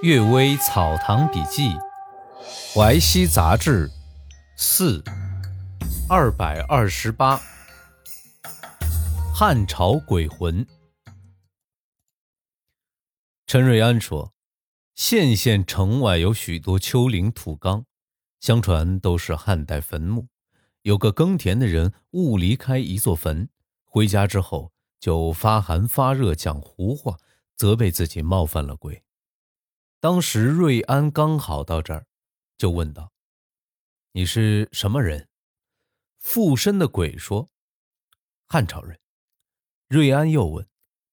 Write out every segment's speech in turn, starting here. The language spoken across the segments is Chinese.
《岳微草堂笔记》淮西杂志四二百二十八，汉朝鬼魂。陈瑞安说，县县城外有许多丘陵土岗，相传都是汉代坟墓。有个耕田的人误离开一座坟，回家之后就发寒发热，讲胡话，责备自己冒犯了鬼。当时瑞安刚好到这儿，就问道：“你是什么人？”附身的鬼说：“汉朝人。”瑞安又问：“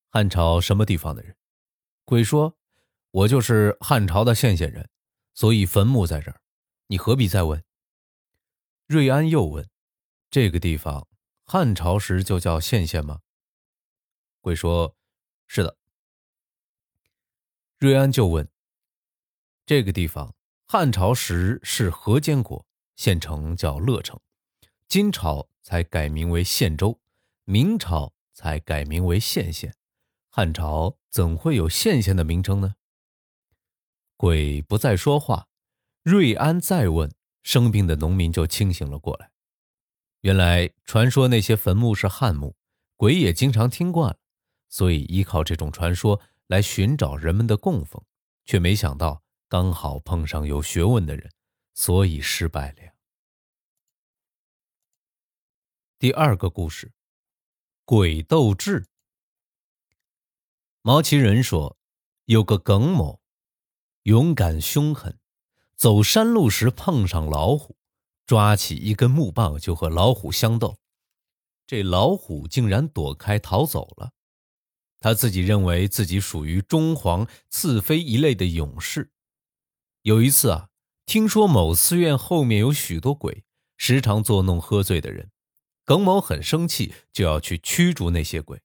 汉朝什么地方的人？”鬼说：“我就是汉朝的县县人，所以坟墓在这儿，你何必再问？”瑞安又问：“这个地方汉朝时就叫县县吗？”鬼说：“是的。”瑞安就问。这个地方汉朝时是河间国，县城叫乐城，金朝才改名为县州，明朝才改名为县县，汉朝怎会有县县的名称呢？鬼不再说话，瑞安再问，生病的农民就清醒了过来。原来传说那些坟墓是汉墓，鬼也经常听惯了，所以依靠这种传说来寻找人们的供奉，却没想到。刚好碰上有学问的人，所以失败了。第二个故事，鬼斗智。毛奇人说，有个耿某，勇敢凶狠，走山路时碰上老虎，抓起一根木棒就和老虎相斗，这老虎竟然躲开逃走了。他自己认为自己属于中皇赐妃一类的勇士。有一次啊，听说某寺院后面有许多鬼，时常作弄喝醉的人。耿某很生气，就要去驱逐那些鬼。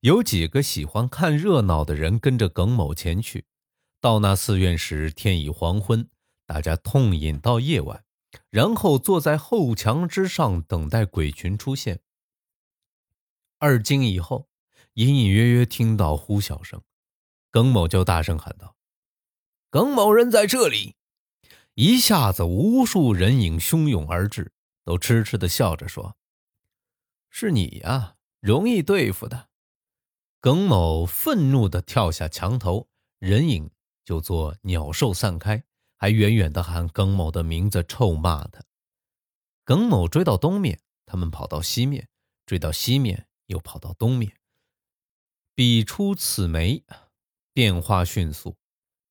有几个喜欢看热闹的人跟着耿某前去。到那寺院时，天已黄昏，大家痛饮到夜晚，然后坐在后墙之上等待鬼群出现。二更以后，隐隐约约听到呼啸声，耿某就大声喊道。耿某人在这里，一下子无数人影汹涌而至，都痴痴的笑着说：“是你呀，容易对付的。”耿某愤怒的跳下墙头，人影就做鸟兽散开，还远远的喊耿某的名字，臭骂他。耿某追到东面，他们跑到西面，追到西面，又跑到东面。笔出此眉，变化迅速。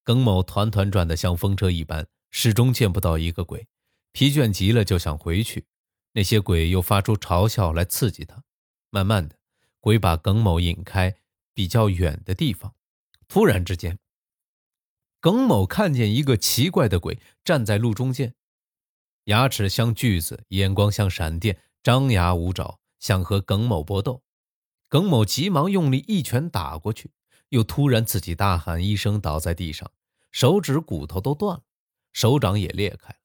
耿某团团转的像风车一般，始终见不到一个鬼，疲倦极了就想回去。那些鬼又发出嘲笑来刺激他。慢慢的，鬼把耿某引开比较远的地方。突然之间，耿某看见一个奇怪的鬼站在路中间，牙齿像锯子，眼光像闪电，张牙舞爪，想和耿某搏斗。耿某急忙用力一拳打过去。又突然自己大喊一声，倒在地上，手指骨头都断了，手掌也裂开了。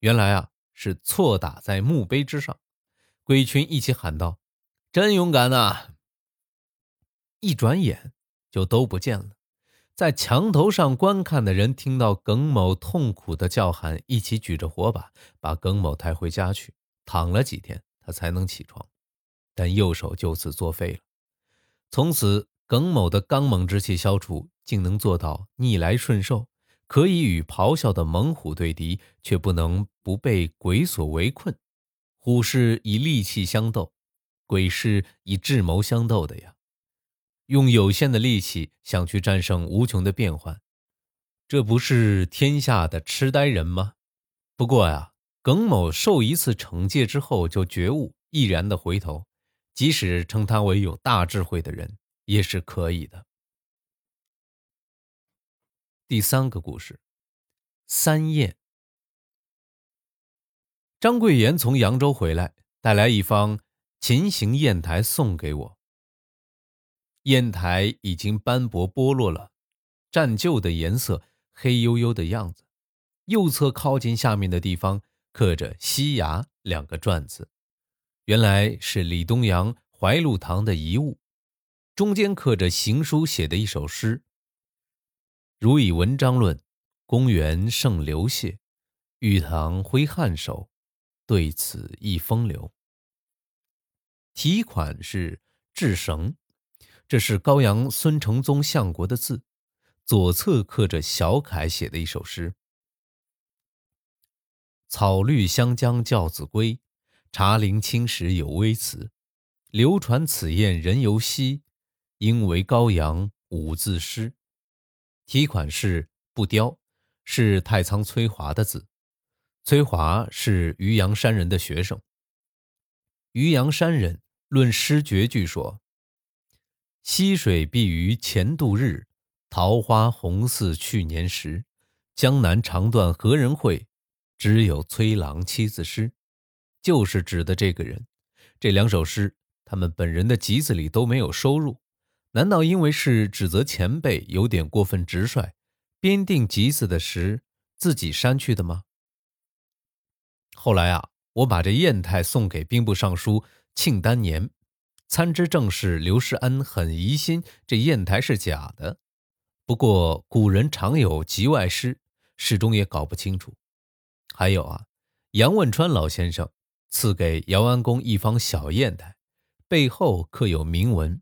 原来啊，是错打在墓碑之上。鬼群一起喊道：“真勇敢呐！”一转眼就都不见了。在墙头上观看的人听到耿某痛苦的叫喊，一起举着火把把耿某抬回家去，躺了几天，他才能起床，但右手就此作废了。从此。耿某的刚猛之气消除，竟能做到逆来顺受，可以与咆哮的猛虎对敌，却不能不被鬼所围困。虎是以力气相斗，鬼是以智谋相斗的呀。用有限的力气想去战胜无穷的变幻，这不是天下的痴呆人吗？不过呀，耿某受一次惩戒之后就觉悟，毅然的回头，即使称他为有大智慧的人。也是可以的。第三个故事，三宴。张桂岩从扬州回来，带来一方琴形砚台送给我。砚台已经斑驳剥落了，占旧的颜色，黑黝黝的样子。右侧靠近下面的地方刻着“西崖”两个篆字，原来是李东阳怀路堂的遗物。中间刻着行书写的一首诗：“如以文章论，公元圣刘谢，玉堂挥汗手，对此一风流。题款是至绳，这是高阳孙承宗相国的字，左侧刻着小楷写的一首诗：草绿湘江教子归，茶陵青石有微词。流传此宴人犹稀，应为高阳五字诗。题款是不雕，是太仓崔华的字。崔华是渔阳山人的学生。渔阳山人论诗绝句说：“溪水碧于前度日，桃花红似去年时。江南长断何人会？只有崔郎七字诗。”就是指的这个人。这两首诗，他们本人的集子里都没有收入。难道因为是指责前辈有点过分直率，编定集子的时自己删去的吗？后来啊，我把这砚台送给兵部尚书庆丹年，参知政事刘世安很疑心这砚台是假的。不过古人常有集外诗，始终也搞不清楚。还有啊，杨问川老先生赐给姚安公一方小砚台，背后刻有铭文。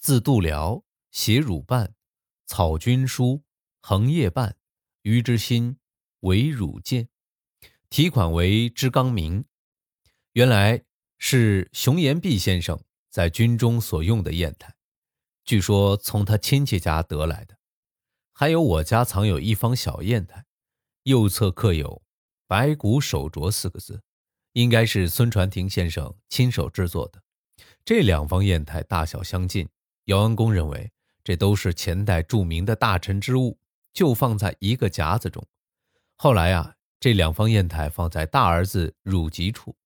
字度辽，携汝伴，草君书，横夜半，余之心，为汝见。题款为之刚明，原来是熊延弼先生在军中所用的砚台，据说从他亲戚家得来的。还有我家藏有一方小砚台，右侧刻有“白骨手镯”四个字，应该是孙传庭先生亲手制作的。这两方砚台大小相近。姚安公认为，这都是前代著名的大臣之物，就放在一个夹子中。后来啊，这两方砚台放在大儿子汝吉处，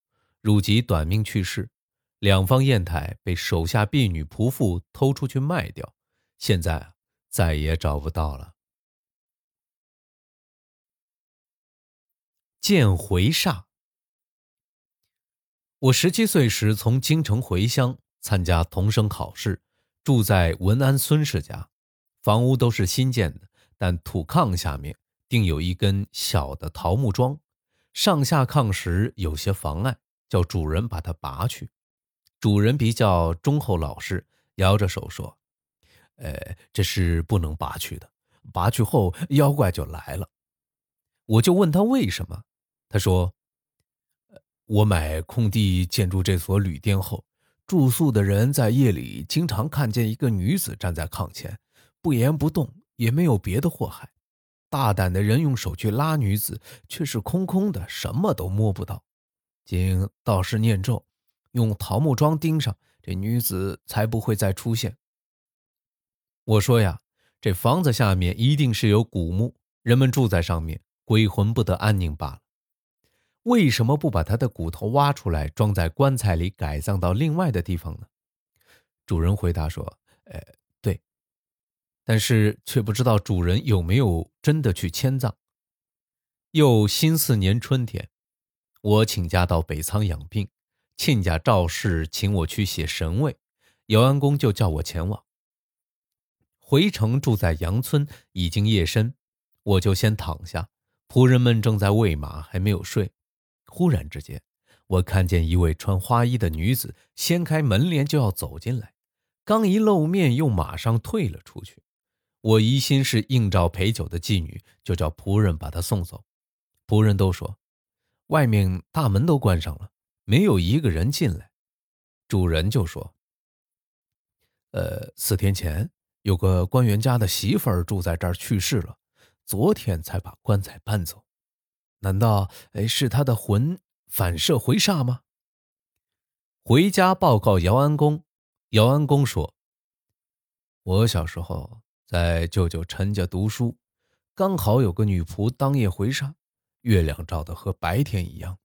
汝吉短命去世，两方砚台被手下婢女仆妇偷出去卖掉，现在，再也找不到了。见回煞。我十七岁时从京城回乡参加童生考试。住在文安孙氏家，房屋都是新建的，但土炕下面定有一根小的桃木桩，上下炕时有些妨碍，叫主人把它拔去。主人比较忠厚老实，摇着手说：“呃，这是不能拔去的，拔去后妖怪就来了。”我就问他为什么，他说：“我买空地建筑这所旅店后。”住宿的人在夜里经常看见一个女子站在炕前，不言不动，也没有别的祸害。大胆的人用手去拉女子，却是空空的，什么都摸不到。经道士念咒，用桃木桩钉上，这女子才不会再出现。我说呀，这房子下面一定是有古墓，人们住在上面，鬼魂不得安宁罢了。为什么不把他的骨头挖出来，装在棺材里，改葬到另外的地方呢？主人回答说：“呃，对，但是却不知道主人有没有真的去迁葬。”又辛巳年春天，我请假到北仓养病，亲家赵氏请我去写神位，姚安公就叫我前往。回城住在杨村，已经夜深，我就先躺下，仆人们正在喂马，还没有睡。忽然之间，我看见一位穿花衣的女子掀开门帘就要走进来，刚一露面又马上退了出去。我疑心是应召陪酒的妓女，就叫仆人把她送走。仆人都说，外面大门都关上了，没有一个人进来。主人就说：“呃，四天前有个官员家的媳妇儿住在这儿去世了，昨天才把棺材搬走。”难道哎是他的魂反射回煞吗？回家报告姚安公，姚安公说：“我小时候在舅舅陈家读书，刚好有个女仆当夜回煞，月亮照得和白天一样。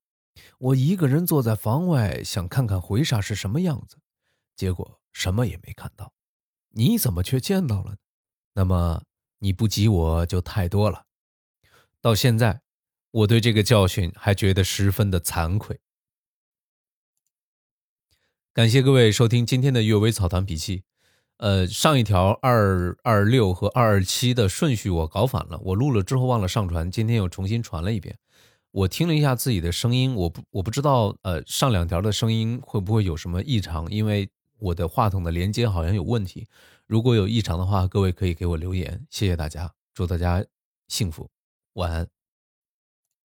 我一个人坐在房外，想看看回煞是什么样子，结果什么也没看到。你怎么却见到了？那么你不及我就太多了。到现在。”我对这个教训还觉得十分的惭愧。感谢各位收听今天的《阅微草堂笔记》，呃，上一条二二六和二二七的顺序我搞反了，我录了之后忘了上传，今天又重新传了一遍。我听了一下自己的声音，我不我不知道呃上两条的声音会不会有什么异常，因为我的话筒的连接好像有问题。如果有异常的话，各位可以给我留言，谢谢大家，祝大家幸福，晚安。